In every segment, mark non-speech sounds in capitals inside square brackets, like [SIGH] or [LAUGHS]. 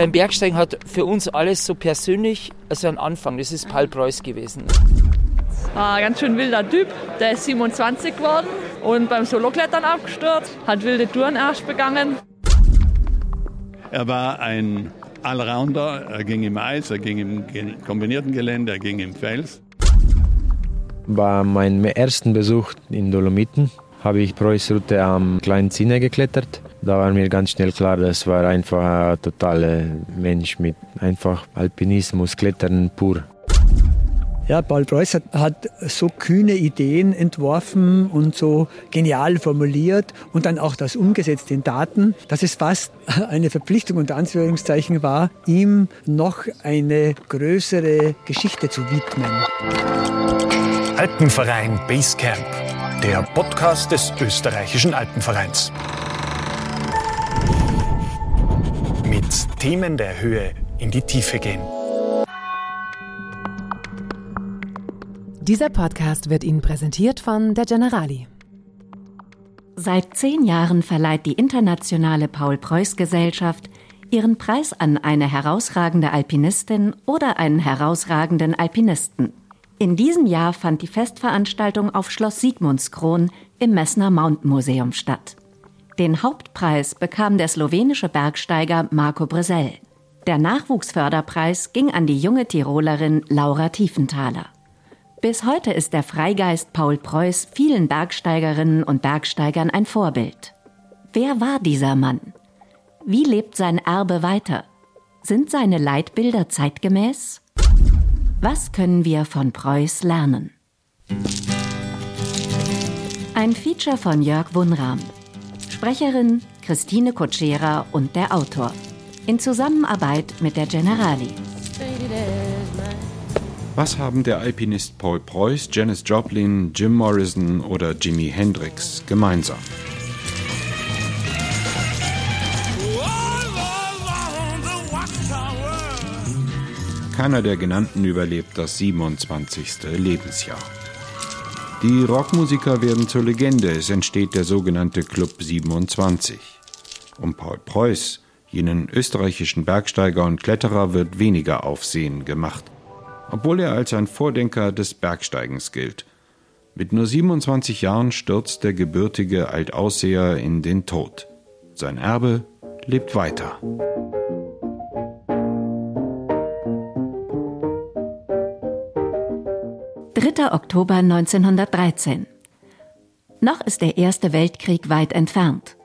Beim Bergsteigen hat für uns alles so persönlich also ein Anfang. Das ist Paul Preuß gewesen. Ein ganz schön wilder Typ. Der ist 27 geworden und beim Soloklettern abgestürzt, hat wilde Touren erst begangen. Er war ein Allrounder. Er ging im Eis, er ging im kombinierten Gelände, er ging im Fels. Bei meinem ersten Besuch in Dolomiten habe ich Preuß-Route am kleinen Zinne geklettert. Da war mir ganz schnell klar, das war einfach ein totaler Mensch mit einfach Alpinismus, Klettern pur. Ja, Paul Preuß hat, hat, so kühne Ideen entworfen und so genial formuliert und dann auch das umgesetzt in Daten, dass es fast eine Verpflichtung unter Anführungszeichen war, ihm noch eine größere Geschichte zu widmen. Alpenverein Basecamp, der Podcast des österreichischen Alpenvereins. Themen der Höhe in die Tiefe gehen. Dieser Podcast wird Ihnen präsentiert von der Generali. Seit zehn Jahren verleiht die internationale Paul-Preuß-Gesellschaft ihren Preis an eine herausragende Alpinistin oder einen herausragenden Alpinisten. In diesem Jahr fand die Festveranstaltung auf Schloss Sigmundskron im Messner Mountain Museum statt. Den Hauptpreis bekam der slowenische Bergsteiger Marco Bresell. Der Nachwuchsförderpreis ging an die junge Tirolerin Laura Tiefenthaler. Bis heute ist der Freigeist Paul Preuß vielen Bergsteigerinnen und Bergsteigern ein Vorbild. Wer war dieser Mann? Wie lebt sein Erbe weiter? Sind seine Leitbilder zeitgemäß? Was können wir von Preuß lernen? Ein Feature von Jörg Wunram. Sprecherin Christine Kutschera und der Autor. In Zusammenarbeit mit der Generali. Was haben der Alpinist Paul Preuß, Janis Joplin, Jim Morrison oder Jimi Hendrix gemeinsam? Keiner der genannten überlebt das 27. Lebensjahr. Die Rockmusiker werden zur Legende, es entsteht der sogenannte Club 27. Um Paul Preuß, jenen österreichischen Bergsteiger und Kletterer, wird weniger Aufsehen gemacht obwohl er als ein Vordenker des Bergsteigens gilt. Mit nur 27 Jahren stürzt der gebürtige Altausseher in den Tod. Sein Erbe lebt weiter. Dritter Oktober 1913. Noch ist der Erste Weltkrieg weit entfernt.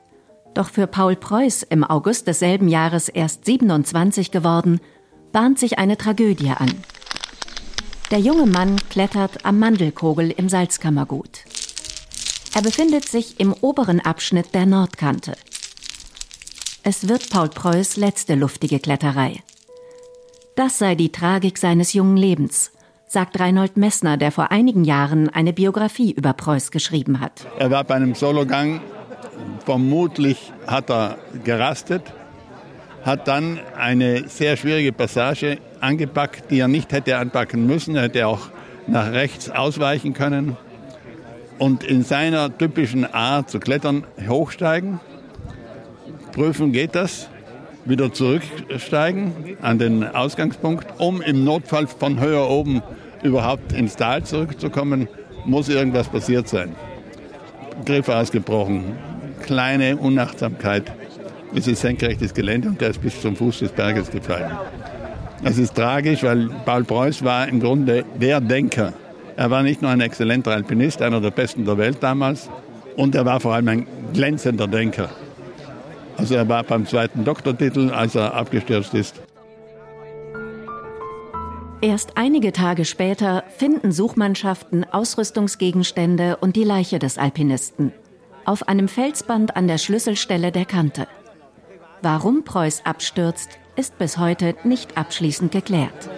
Doch für Paul Preuß im August desselben Jahres erst 27 geworden, bahnt sich eine Tragödie an. Der junge Mann klettert am Mandelkogel im Salzkammergut. Er befindet sich im oberen Abschnitt der Nordkante. Es wird Paul Preuß letzte luftige Kletterei. Das sei die Tragik seines jungen Lebens, sagt Reinhold Messner, der vor einigen Jahren eine Biografie über Preuß geschrieben hat. Er war bei einem Sologang, vermutlich hat er gerastet, hat dann eine sehr schwierige Passage angepackt, die er nicht hätte anpacken müssen. Er hätte auch nach rechts ausweichen können und in seiner typischen Art zu klettern hochsteigen. Prüfen geht das, wieder zurücksteigen an den Ausgangspunkt, um im Notfall von höher oben überhaupt ins Tal zurückzukommen, muss irgendwas passiert sein. Griff ausgebrochen, kleine Unachtsamkeit es ist senkrechtes Gelände und der ist bis zum Fuß des Berges gefallen. Das ist tragisch, weil Paul Preuß war im Grunde der Denker. Er war nicht nur ein exzellenter Alpinist, einer der besten der Welt damals, und er war vor allem ein glänzender Denker. Also er war beim zweiten Doktortitel, als er abgestürzt ist. Erst einige Tage später finden Suchmannschaften Ausrüstungsgegenstände und die Leiche des Alpinisten auf einem Felsband an der Schlüsselstelle der Kante. Warum Preuß abstürzt, ist bis heute nicht abschließend geklärt.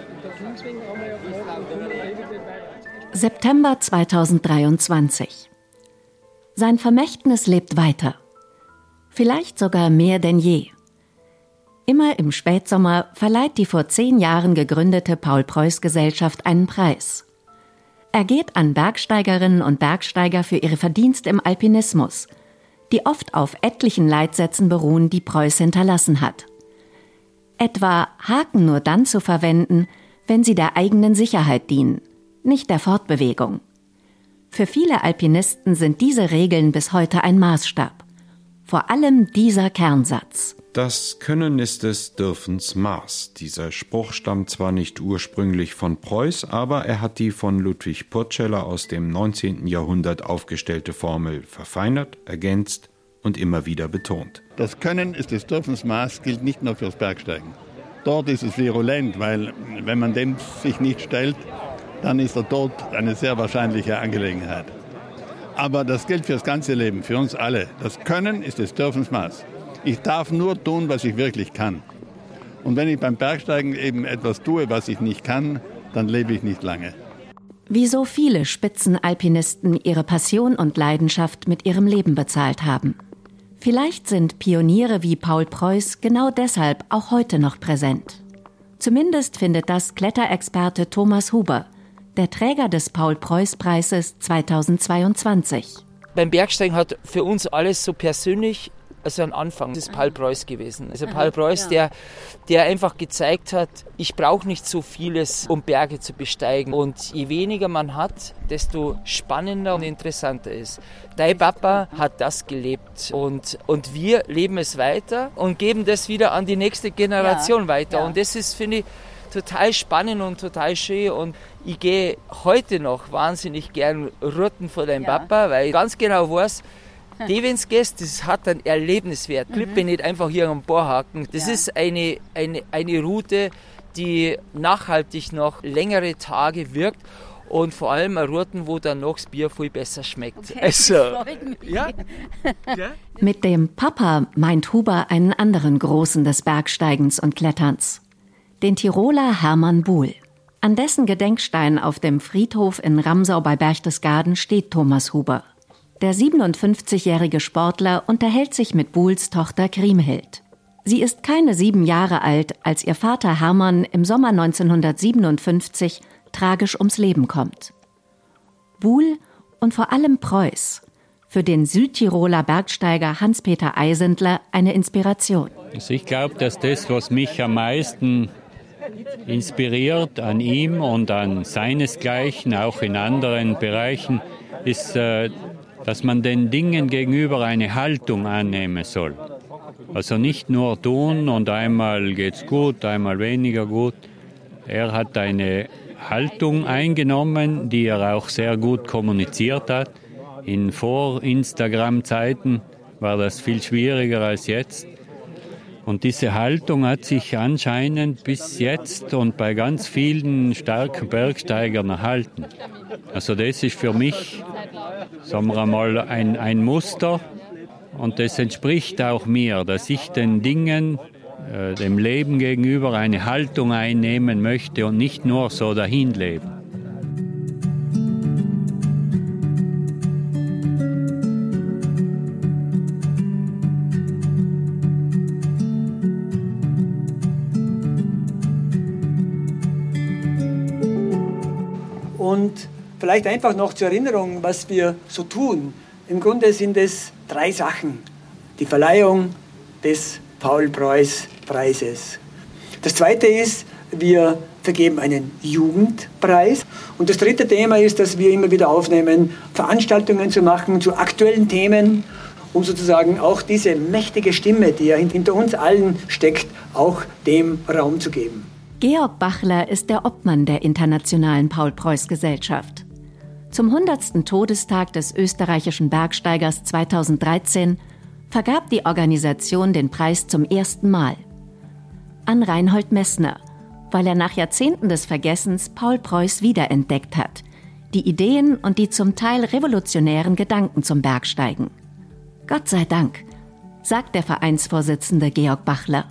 September 2023. Sein Vermächtnis lebt weiter. Vielleicht sogar mehr denn je. Immer im Spätsommer verleiht die vor zehn Jahren gegründete Paul-Preuß-Gesellschaft einen Preis. Er geht an Bergsteigerinnen und Bergsteiger für ihre Verdienste im Alpinismus – die oft auf etlichen Leitsätzen beruhen, die Preuß hinterlassen hat. Etwa Haken nur dann zu verwenden, wenn sie der eigenen Sicherheit dienen, nicht der Fortbewegung. Für viele Alpinisten sind diese Regeln bis heute ein Maßstab. Vor allem dieser Kernsatz. Das Können ist des Dürfens Maß. Dieser Spruch stammt zwar nicht ursprünglich von Preuß, aber er hat die von Ludwig Purceller aus dem 19. Jahrhundert aufgestellte Formel verfeinert, ergänzt und immer wieder betont. Das Können ist des Dürfens Maß gilt nicht nur fürs Bergsteigen. Dort ist es virulent, weil wenn man dem sich nicht stellt, dann ist der Tod eine sehr wahrscheinliche Angelegenheit. Aber das gilt fürs ganze Leben, für uns alle. Das Können ist des Dürfens Maß. Ich darf nur tun, was ich wirklich kann. Und wenn ich beim Bergsteigen eben etwas tue, was ich nicht kann, dann lebe ich nicht lange. Wie so viele Spitzenalpinisten ihre Passion und Leidenschaft mit ihrem Leben bezahlt haben. Vielleicht sind Pioniere wie Paul Preuß genau deshalb auch heute noch präsent. Zumindest findet das Kletterexperte Thomas Huber, der Träger des Paul-Preuß-Preises 2022. Beim Bergsteigen hat für uns alles so persönlich also ein Anfang. Das ist Paul Preuß gewesen. Also Paul Preuß, der, der einfach gezeigt hat, ich brauche nicht so vieles, um Berge zu besteigen. Und je weniger man hat, desto spannender und interessanter ist. Dein Papa hat das gelebt und, und wir leben es weiter und geben das wieder an die nächste Generation ja, weiter. Ja. Und das ist, finde ich, total spannend und total schön. Und ich gehe heute noch wahnsinnig gern Rutten vor deinem ja. Papa, weil ich ganz genau weiß, die, [LAUGHS] wenn es geht, das hat einen Erlebniswert. Mhm. Klippe nicht einfach hier am Bohrhaken. Das ja. ist eine, eine, eine Route, die nachhaltig noch längere Tage wirkt und vor allem eine Routen, wo dann noch das Bier viel besser schmeckt. Okay, also, ja? [LAUGHS] ja? Mit dem Papa meint Huber einen anderen Großen des Bergsteigens und Kletterns, den Tiroler Hermann Buhl. An dessen Gedenkstein auf dem Friedhof in Ramsau bei Berchtesgaden steht Thomas Huber. Der 57-jährige Sportler unterhält sich mit Buhls Tochter Kriemhild. Sie ist keine sieben Jahre alt, als ihr Vater Hermann im Sommer 1957 tragisch ums Leben kommt. Buhl und vor allem Preuß, für den Südtiroler Bergsteiger Hans-Peter Eisendler eine Inspiration. Also ich glaube, dass das, was mich am meisten inspiriert an ihm und an seinesgleichen, auch in anderen Bereichen, ist äh, dass man den Dingen gegenüber eine Haltung annehmen soll. Also nicht nur tun und einmal geht's gut, einmal weniger gut. Er hat eine Haltung eingenommen, die er auch sehr gut kommuniziert hat. In Vor-Instagram-Zeiten war das viel schwieriger als jetzt. Und diese Haltung hat sich anscheinend bis jetzt und bei ganz vielen starken Bergsteigern erhalten. Also das ist für mich, sagen wir einmal, ein, ein Muster und das entspricht auch mir, dass ich den Dingen, äh, dem Leben gegenüber eine Haltung einnehmen möchte und nicht nur so dahin leben. Vielleicht einfach noch zur Erinnerung, was wir so tun. Im Grunde sind es drei Sachen. Die Verleihung des Paul-Preuß-Preises. Das zweite ist, wir vergeben einen Jugendpreis. Und das dritte Thema ist, dass wir immer wieder aufnehmen, Veranstaltungen zu machen zu aktuellen Themen, um sozusagen auch diese mächtige Stimme, die ja hinter uns allen steckt, auch dem Raum zu geben. Georg Bachler ist der Obmann der Internationalen Paul-Preuß-Gesellschaft. Zum 100. Todestag des österreichischen Bergsteigers 2013 vergab die Organisation den Preis zum ersten Mal. An Reinhold Messner, weil er nach Jahrzehnten des Vergessens Paul Preuß wiederentdeckt hat, die Ideen und die zum Teil revolutionären Gedanken zum Bergsteigen. Gott sei Dank, sagt der Vereinsvorsitzende Georg Bachler.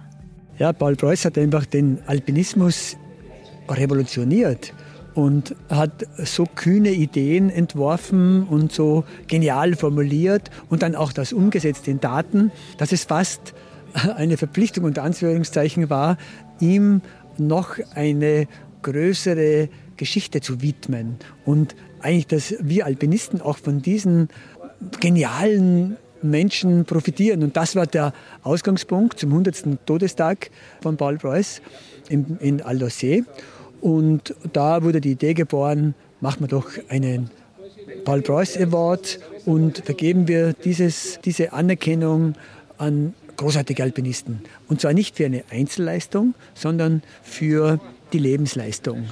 Ja, Paul Preuß hat einfach den Alpinismus revolutioniert und hat so kühne Ideen entworfen und so genial formuliert und dann auch das umgesetzt in Daten, dass es fast eine Verpflichtung unter Anführungszeichen war, ihm noch eine größere Geschichte zu widmen und eigentlich, dass wir Alpinisten auch von diesen genialen Menschen profitieren. Und das war der Ausgangspunkt zum 100. Todestag von Paul Preuß in, in Aldosee. Und da wurde die Idee geboren, machen wir doch einen Paul Preuß Award und vergeben wir dieses, diese Anerkennung an großartige Alpinisten. Und zwar nicht für eine Einzelleistung, sondern für die Lebensleistung.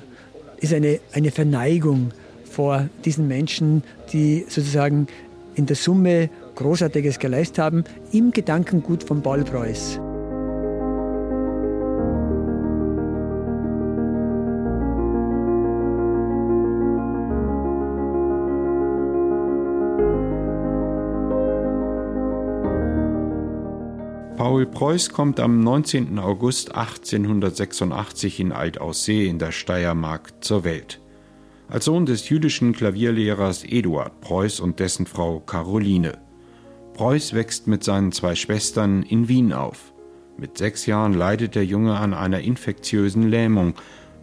Ist eine, eine Verneigung vor diesen Menschen, die sozusagen in der Summe Großartiges geleistet haben, im Gedankengut von Paul Preuß. Paul Preuß kommt am 19. August 1886 in Altaussee in der Steiermark zur Welt. Als Sohn des jüdischen Klavierlehrers Eduard Preuß und dessen Frau Caroline. Preuß wächst mit seinen zwei Schwestern in Wien auf. Mit sechs Jahren leidet der Junge an einer infektiösen Lähmung.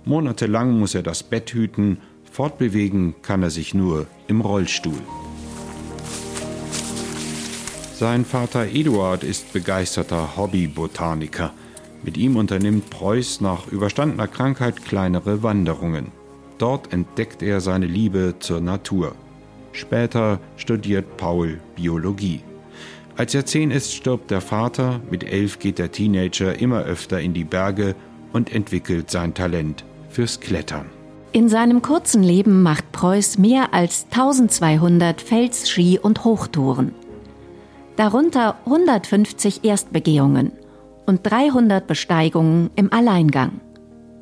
Monatelang muss er das Bett hüten, fortbewegen kann er sich nur im Rollstuhl. Sein Vater Eduard ist begeisterter Hobbybotaniker. Mit ihm unternimmt Preuß nach überstandener Krankheit kleinere Wanderungen. Dort entdeckt er seine Liebe zur Natur. Später studiert Paul Biologie. Als er zehn ist, stirbt der Vater, mit elf geht der Teenager immer öfter in die Berge und entwickelt sein Talent fürs Klettern. In seinem kurzen Leben macht Preuß mehr als 1200 Fels-, Ski- und Hochtouren darunter 150 Erstbegehungen und 300 Besteigungen im Alleingang.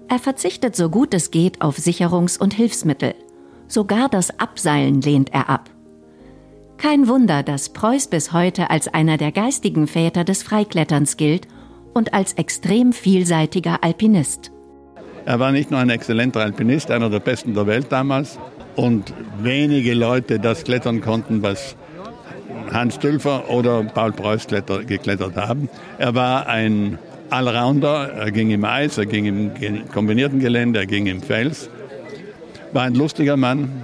Er verzichtet so gut es geht auf Sicherungs- und Hilfsmittel. Sogar das Abseilen lehnt er ab. Kein Wunder, dass Preuß bis heute als einer der geistigen Väter des Freikletterns gilt und als extrem vielseitiger Alpinist. Er war nicht nur ein exzellenter Alpinist, einer der besten der Welt damals. Und wenige Leute das klettern konnten, was Hans Dülfer oder Paul Preuß geklettert haben. Er war ein Allrounder, er ging im Eis, er ging im kombinierten Gelände, er ging im Fels. War ein lustiger Mann,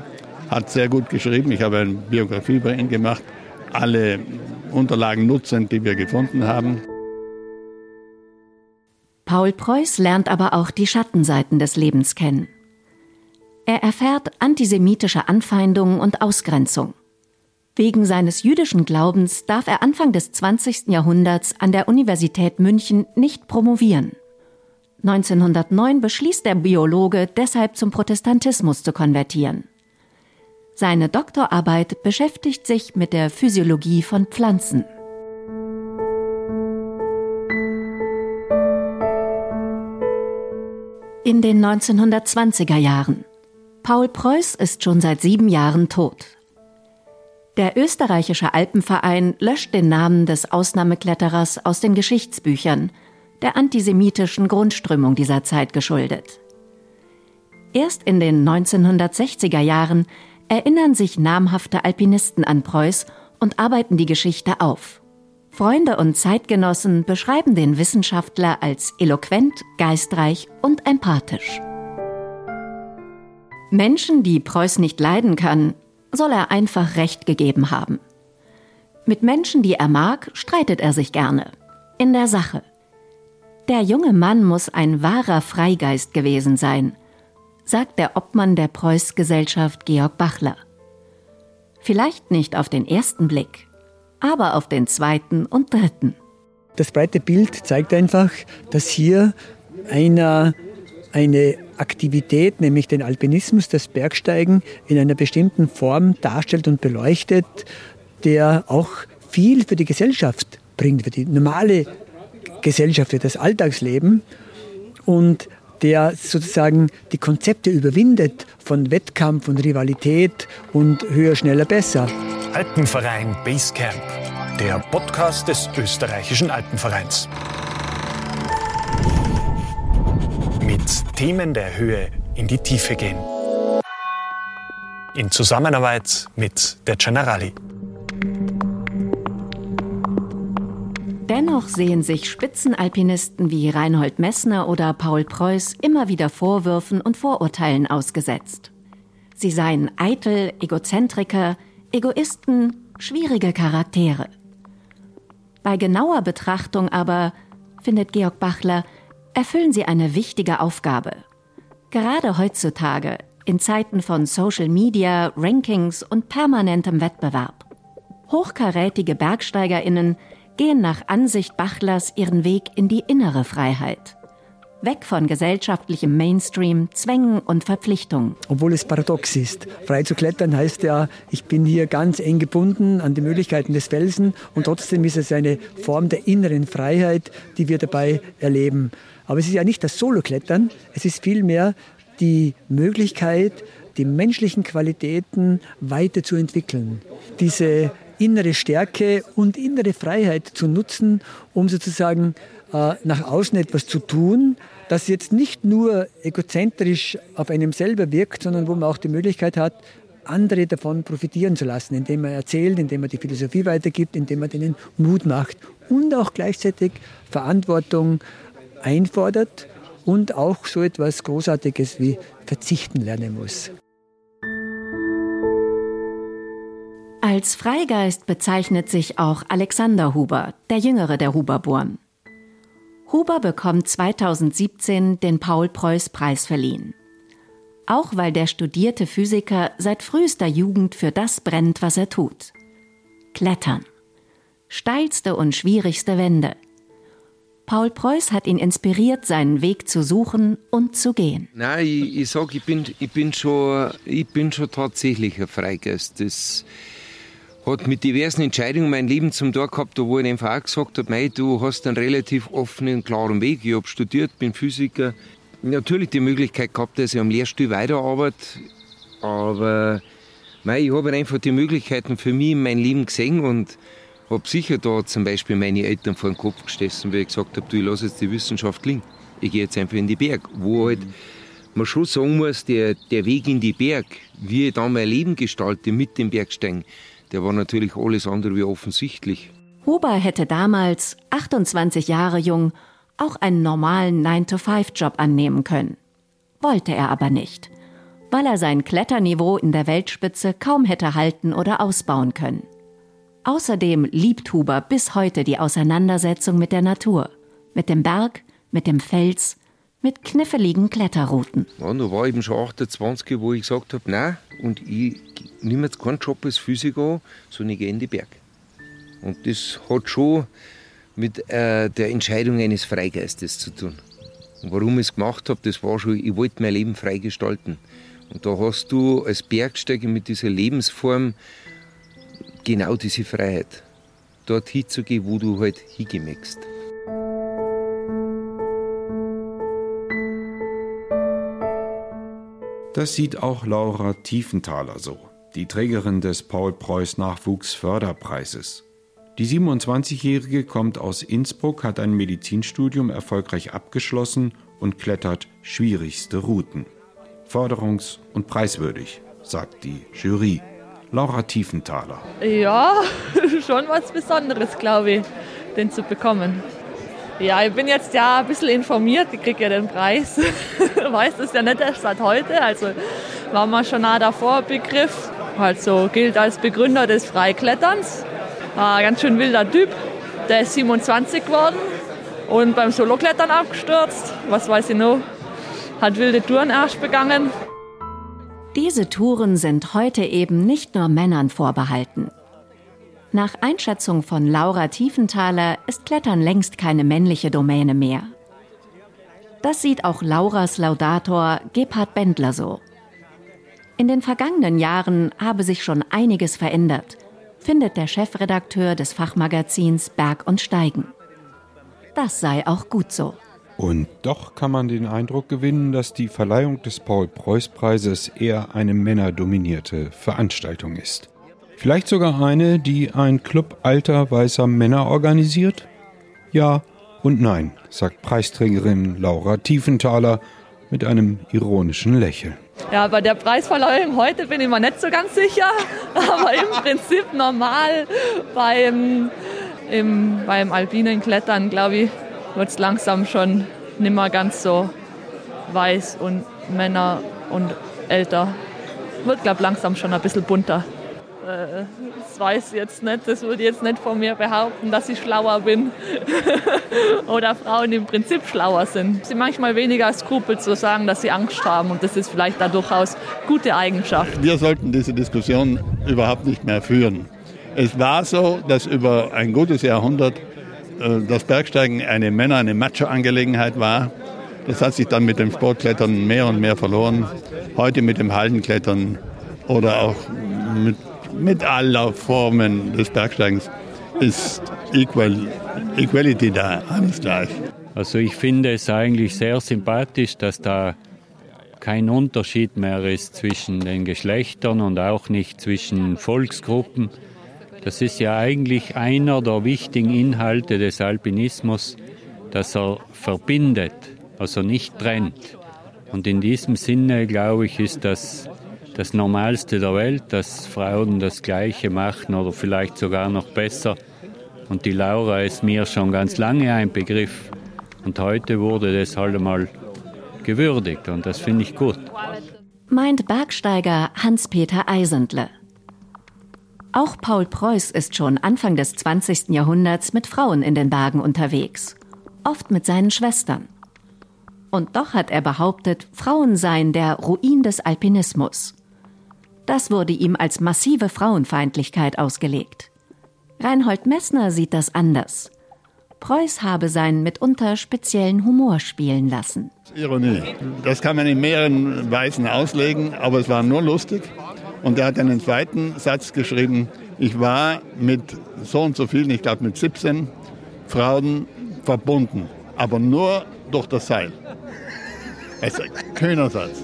hat sehr gut geschrieben. Ich habe eine Biografie über ihn gemacht, alle Unterlagen nutzend, die wir gefunden haben. Paul Preuß lernt aber auch die Schattenseiten des Lebens kennen. Er erfährt antisemitische Anfeindungen und Ausgrenzung. Wegen seines jüdischen Glaubens darf er Anfang des 20. Jahrhunderts an der Universität München nicht promovieren. 1909 beschließt der Biologe deshalb zum Protestantismus zu konvertieren. Seine Doktorarbeit beschäftigt sich mit der Physiologie von Pflanzen. In den 1920er Jahren. Paul Preuß ist schon seit sieben Jahren tot. Der österreichische Alpenverein löscht den Namen des Ausnahmekletterers aus den Geschichtsbüchern, der antisemitischen Grundströmung dieser Zeit geschuldet. Erst in den 1960er Jahren erinnern sich namhafte Alpinisten an Preuß und arbeiten die Geschichte auf. Freunde und Zeitgenossen beschreiben den Wissenschaftler als eloquent, geistreich und empathisch. Menschen, die Preuß nicht leiden kann, soll er einfach Recht gegeben haben. Mit Menschen, die er mag, streitet er sich gerne. In der Sache. Der junge Mann muss ein wahrer Freigeist gewesen sein, sagt der Obmann der Preuß-Gesellschaft Georg Bachler. Vielleicht nicht auf den ersten Blick, aber auf den zweiten und dritten. Das breite Bild zeigt einfach, dass hier einer eine Aktivität, nämlich den Alpinismus, das Bergsteigen in einer bestimmten Form darstellt und beleuchtet, der auch viel für die Gesellschaft bringt, für die normale Gesellschaft, für das Alltagsleben und der sozusagen die Konzepte überwindet von Wettkampf und Rivalität und höher, schneller, besser. Alpenverein Basecamp, der Podcast des österreichischen Alpenvereins. Themen der Höhe in die Tiefe gehen. In Zusammenarbeit mit der Generali. Dennoch sehen sich Spitzenalpinisten wie Reinhold Messner oder Paul Preuß immer wieder Vorwürfen und Vorurteilen ausgesetzt. Sie seien eitel, Egozentriker, Egoisten, schwierige Charaktere. Bei genauer Betrachtung aber, findet Georg Bachler, erfüllen sie eine wichtige Aufgabe. Gerade heutzutage, in Zeiten von Social Media, Rankings und permanentem Wettbewerb. Hochkarätige Bergsteigerinnen gehen nach Ansicht Bachlers ihren Weg in die innere Freiheit. Weg von gesellschaftlichem Mainstream, Zwängen und Verpflichtungen. Obwohl es paradox ist. Frei zu klettern heißt ja, ich bin hier ganz eng gebunden an die Möglichkeiten des Felsen und trotzdem ist es eine Form der inneren Freiheit, die wir dabei erleben. Aber es ist ja nicht das Soloklettern, es ist vielmehr die Möglichkeit, die menschlichen Qualitäten weiterzuentwickeln. Diese innere Stärke und innere Freiheit zu nutzen, um sozusagen äh, nach außen etwas zu tun, das jetzt nicht nur egozentrisch auf einem selber wirkt, sondern wo man auch die Möglichkeit hat, andere davon profitieren zu lassen, indem man erzählt, indem man die Philosophie weitergibt, indem man denen Mut macht und auch gleichzeitig Verantwortung einfordert und auch so etwas Großartiges wie verzichten lernen muss. Als Freigeist bezeichnet sich auch Alexander Huber, der jüngere der Huberborn. Huber bekommt 2017 den Paul-Preuß-Preis verliehen. Auch weil der studierte Physiker seit frühester Jugend für das brennt, was er tut. Klettern. Steilste und schwierigste Wände. Paul Preuß hat ihn inspiriert, seinen Weg zu suchen und zu gehen. Nein, ich, ich sage, ich bin, ich, bin schon, ich bin schon tatsächlich ein Freigeist. Das, hat mit diversen Entscheidungen mein Leben zum Tor gehabt, wo ich einfach auch gesagt habe, du hast einen relativ offenen, klaren Weg. Ich habe studiert, bin Physiker. Natürlich die Möglichkeit gehabt, dass ich am Lehrstuhl weiterarbeite, aber mei, ich habe einfach die Möglichkeiten für mich in meinem Leben gesehen und habe sicher da zum Beispiel meine Eltern vor den Kopf gestoßen, weil ich gesagt habe, du, ich lasse jetzt die Wissenschaft liegen. Ich gehe jetzt einfach in die Berg, wo halt man schon sagen muss, der, der Weg in die Berg, wie ich dann mein Leben gestalte mit dem Bergsteigen, der war natürlich alles andere wie offensichtlich. Huber hätte damals, 28 Jahre jung, auch einen normalen 9-to-5-Job annehmen können. Wollte er aber nicht, weil er sein Kletterniveau in der Weltspitze kaum hätte halten oder ausbauen können. Außerdem liebt Huber bis heute die Auseinandersetzung mit der Natur, mit dem Berg, mit dem Fels, mit kniffligen Kletterrouten. Ja, da war eben schon 28, wo ich gesagt habe, nein, und ich nehme jetzt keinen Job als Physiker, sondern ich gehe in die Berg. Und das hat schon mit äh, der Entscheidung eines Freigeistes zu tun. Und warum ich es gemacht habe, das war schon, ich wollte mein Leben frei gestalten. Und da hast du als Bergsteiger mit dieser Lebensform genau diese Freiheit. Dort hinzugehen, wo du halt hingemägst. Das sieht auch Laura Tiefenthaler so, die Trägerin des Paul-Preuß-Nachwuchsförderpreises. Die 27-Jährige kommt aus Innsbruck, hat ein Medizinstudium erfolgreich abgeschlossen und klettert schwierigste Routen. Förderungs- und preiswürdig, sagt die Jury. Laura Tiefenthaler. Ja, [LAUGHS] schon was Besonderes, glaube ich, den zu bekommen. Ja, ich bin jetzt ja ein bisschen informiert, ich kriege ja den Preis. [LAUGHS] Weiß das ja nicht erst seit heute, also war man schon nah davor Begriff. Also gilt als Begründer des Freikletterns. Ein ganz schön wilder Typ, der ist 27 geworden und beim Soloklettern abgestürzt. Was weiß ich noch, hat wilde Touren erst begangen. Diese Touren sind heute eben nicht nur Männern vorbehalten. Nach Einschätzung von Laura Tiefenthaler ist Klettern längst keine männliche Domäne mehr. Das sieht auch Lauras Laudator Gebhard Bendler so. In den vergangenen Jahren habe sich schon einiges verändert, findet der Chefredakteur des Fachmagazins Berg und Steigen. Das sei auch gut so. Und doch kann man den Eindruck gewinnen, dass die Verleihung des Paul-Preuß-Preises eher eine männerdominierte Veranstaltung ist. Vielleicht sogar eine, die ein Club alter weißer Männer organisiert? Ja und nein, sagt Preisträgerin Laura Tiefenthaler mit einem ironischen Lächeln. Ja, bei der Preisverleihung heute bin ich mir nicht so ganz sicher, [LAUGHS] aber im Prinzip normal beim, im, beim alpinen Klettern, glaube ich, wird es langsam schon nicht mehr ganz so weiß und Männer und älter. Wird, glaube ich, langsam schon ein bisschen bunter. äh, das weiß ich jetzt nicht, das würde ich jetzt nicht von mir behaupten, dass ich schlauer bin [LAUGHS] oder Frauen im Prinzip schlauer sind. Sie manchmal weniger Skrupel zu sagen, dass sie Angst haben und das ist vielleicht da durchaus gute Eigenschaft. Wir sollten diese Diskussion überhaupt nicht mehr führen. Es war so, dass über ein gutes Jahrhundert das Bergsteigen eine Männer-, eine Macho-Angelegenheit war. Das hat sich dann mit dem Sportklettern mehr und mehr verloren. Heute mit dem Haldenklettern oder auch mit, mit aller Formen des Bergsteigens ist Equal, Equality da, alles gleich. Also ich finde es eigentlich sehr sympathisch, dass da kein Unterschied mehr ist zwischen den Geschlechtern und auch nicht zwischen Volksgruppen. Das ist ja eigentlich einer der wichtigen Inhalte des Alpinismus, dass er verbindet, also nicht trennt. Und in diesem Sinne, glaube ich, ist das das Normalste der Welt, dass Frauen das Gleiche machen oder vielleicht sogar noch besser. Und die Laura ist mir schon ganz lange ein Begriff. Und heute wurde das halt einmal gewürdigt und das finde ich gut. Meint Bergsteiger Hans-Peter Eisendle. Auch Paul Preuß ist schon Anfang des 20. Jahrhunderts mit Frauen in den Bergen unterwegs, oft mit seinen Schwestern. Und doch hat er behauptet, Frauen seien der Ruin des Alpinismus. Das wurde ihm als massive Frauenfeindlichkeit ausgelegt. Reinhold Messner sieht das anders. Preuß habe seinen mitunter speziellen Humor spielen lassen. Ironie. Das kann man in mehreren Weisen auslegen, aber es war nur lustig. Und er hat einen zweiten Satz geschrieben, ich war mit so und so vielen, ich glaube mit 17 Frauen verbunden, aber nur durch das Seil. Also, kühner Satz.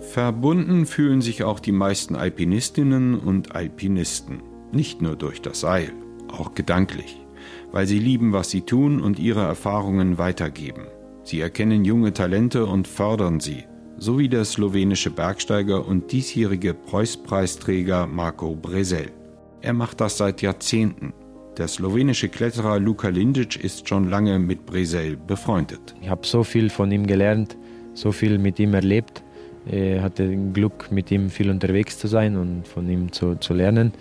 Verbunden fühlen sich auch die meisten Alpinistinnen und Alpinisten. Nicht nur durch das Seil, auch gedanklich, weil sie lieben, was sie tun und ihre Erfahrungen weitergeben. Sie erkennen junge Talente und fördern sie, so wie der slowenische Bergsteiger und diesjährige Preuß-Preisträger Marco Bresel. Er macht das seit Jahrzehnten. Der slowenische Kletterer Luka Lindic ist schon lange mit Bresel befreundet. Ich habe so viel von ihm gelernt, so viel mit ihm erlebt ich hatte Glück, mit ihm viel unterwegs zu sein und von ihm zu, zu lernen.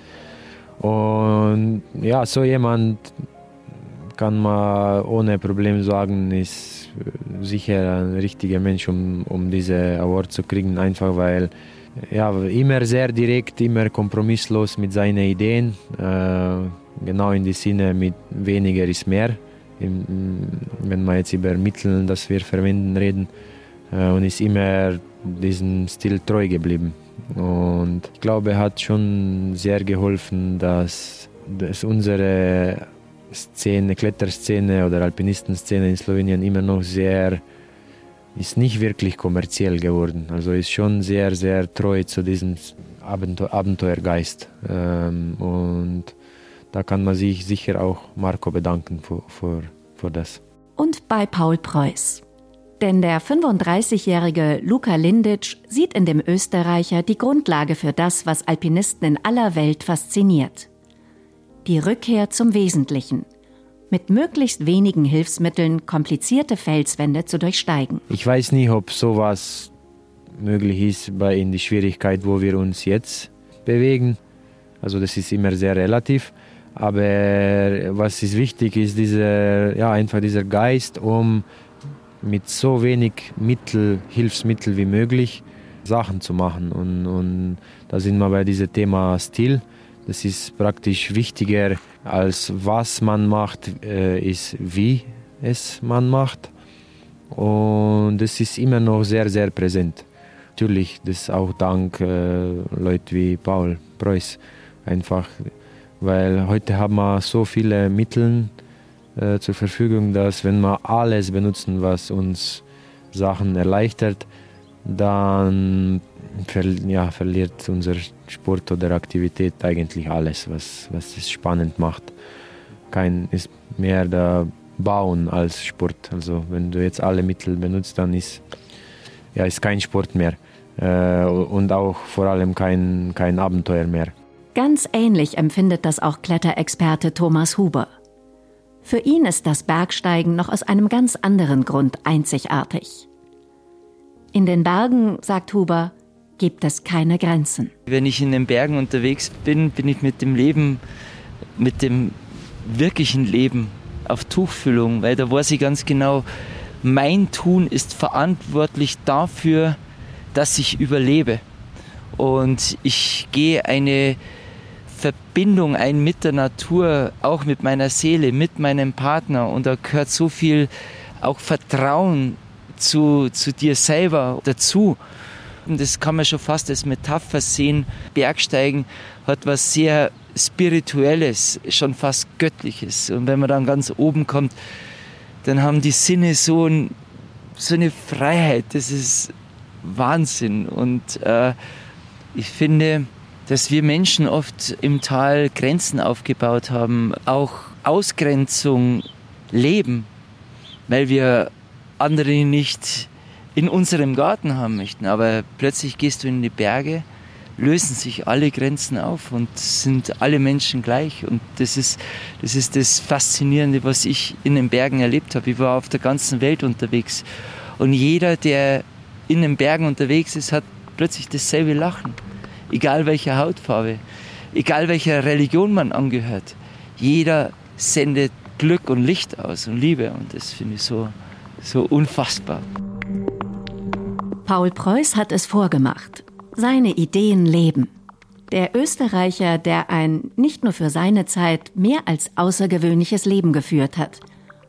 Und ja, so jemand kann man ohne Problem sagen, ist sicher ein richtiger Mensch, um, um diese Award zu kriegen, einfach weil ja, immer sehr direkt, immer kompromisslos mit seinen Ideen, äh, genau in die Sinne mit weniger ist mehr, wenn wir jetzt über Mittel, das wir verwenden, reden, äh, und ist immer diesem Stil treu geblieben. Und ich glaube, hat schon sehr geholfen, dass, dass unsere Szene, Kletterszene oder Alpinistenszene in Slowenien immer noch sehr ist nicht wirklich kommerziell geworden. Also ist schon sehr, sehr treu zu diesem Abenteuer, Abenteuergeist. Ähm, und da kann man sich sicher auch Marco bedanken für, das. Und bei Paul Preuß. Denn der 35-jährige Luka Lindic sieht in dem Österreicher die Grundlage für das, was Alpinisten in aller Welt fasziniert. Die Rückkehr zum Wesentlichen. Mit möglichst wenigen Hilfsmitteln komplizierte Felswände zu durchsteigen. Ich weiß nicht, ob sowas möglich ist bei in die Schwierigkeit, wo wir uns jetzt bewegen. Also das ist immer sehr relativ. Aber was ist wichtig, ist dieser, ja, einfach dieser Geist, um mit so wenig Mittel, Hilfsmittel wie möglich Sachen zu machen. Und, und da sind wir bei diesem Thema Stil. Das ist praktisch wichtiger als was man macht, äh, ist wie es man macht. Und das ist immer noch sehr, sehr präsent. Natürlich, das auch dank äh, Leuten wie Paul Preuß. Einfach, weil heute haben wir so viele Mittel, äh, zur Verfügung, dass wenn wir alles benutzen, was uns Sachen erleichtert, dann ver ja, verliert unser Sport oder Aktivität eigentlich alles, was, was es spannend macht. Kein ist mehr der Bauen als Sport. Also wenn du jetzt alle Mittel benutzt, dann ist ja ist kein Sport mehr äh, und auch vor allem kein, kein Abenteuer mehr. Ganz ähnlich empfindet das auch Kletterexperte Thomas Huber. Für ihn ist das Bergsteigen noch aus einem ganz anderen Grund einzigartig. In den Bergen, sagt Huber, gibt es keine Grenzen. Wenn ich in den Bergen unterwegs bin, bin ich mit dem Leben, mit dem wirklichen Leben auf Tuchfüllung, weil da weiß ich ganz genau, mein Tun ist verantwortlich dafür, dass ich überlebe. Und ich gehe eine Verbindung ein mit der Natur, auch mit meiner Seele, mit meinem Partner. Und da gehört so viel auch Vertrauen zu, zu dir selber dazu. Und das kann man schon fast als Metapher sehen. Bergsteigen hat was sehr Spirituelles, schon fast Göttliches. Und wenn man dann ganz oben kommt, dann haben die Sinne so, ein, so eine Freiheit. Das ist Wahnsinn. Und äh, ich finde, dass wir Menschen oft im Tal Grenzen aufgebaut haben, auch Ausgrenzung leben, weil wir andere nicht in unserem Garten haben möchten. Aber plötzlich gehst du in die Berge, lösen sich alle Grenzen auf und sind alle Menschen gleich. Und das ist, das ist das Faszinierende, was ich in den Bergen erlebt habe. Ich war auf der ganzen Welt unterwegs. Und jeder, der in den Bergen unterwegs ist, hat plötzlich dasselbe Lachen. Egal welcher Hautfarbe, egal welcher Religion man angehört. Jeder sendet Glück und Licht aus und Liebe. Und das finde ich so, so unfassbar. Paul Preuß hat es vorgemacht. Seine Ideen leben. Der Österreicher, der ein nicht nur für seine Zeit mehr als außergewöhnliches Leben geführt hat,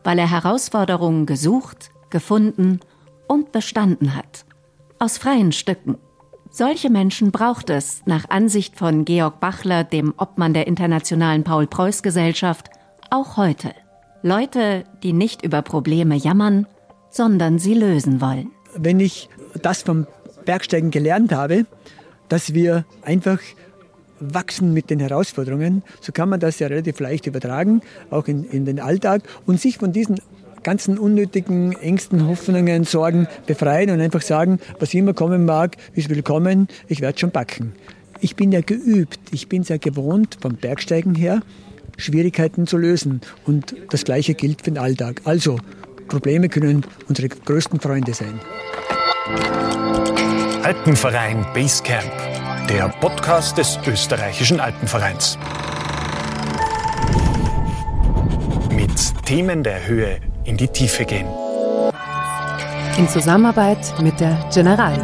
weil er Herausforderungen gesucht, gefunden und bestanden hat. Aus freien Stücken. Solche Menschen braucht es, nach Ansicht von Georg Bachler, dem Obmann der Internationalen Paul-Preuß-Gesellschaft, auch heute. Leute, die nicht über Probleme jammern, sondern sie lösen wollen. Wenn ich das vom Bergsteigen gelernt habe, dass wir einfach wachsen mit den Herausforderungen, so kann man das ja relativ leicht übertragen, auch in, in den Alltag und sich von diesen ganzen unnötigen Ängsten, Hoffnungen, Sorgen befreien und einfach sagen, was immer kommen mag, ist willkommen, ich werde schon backen. Ich bin ja geübt, ich bin sehr gewohnt vom Bergsteigen her, Schwierigkeiten zu lösen und das Gleiche gilt für den Alltag. Also, Probleme können unsere größten Freunde sein. Alpenverein Basecamp, der Podcast des österreichischen Alpenvereins. Mit Themen der Höhe in die Tiefe gehen. In Zusammenarbeit mit der Generali.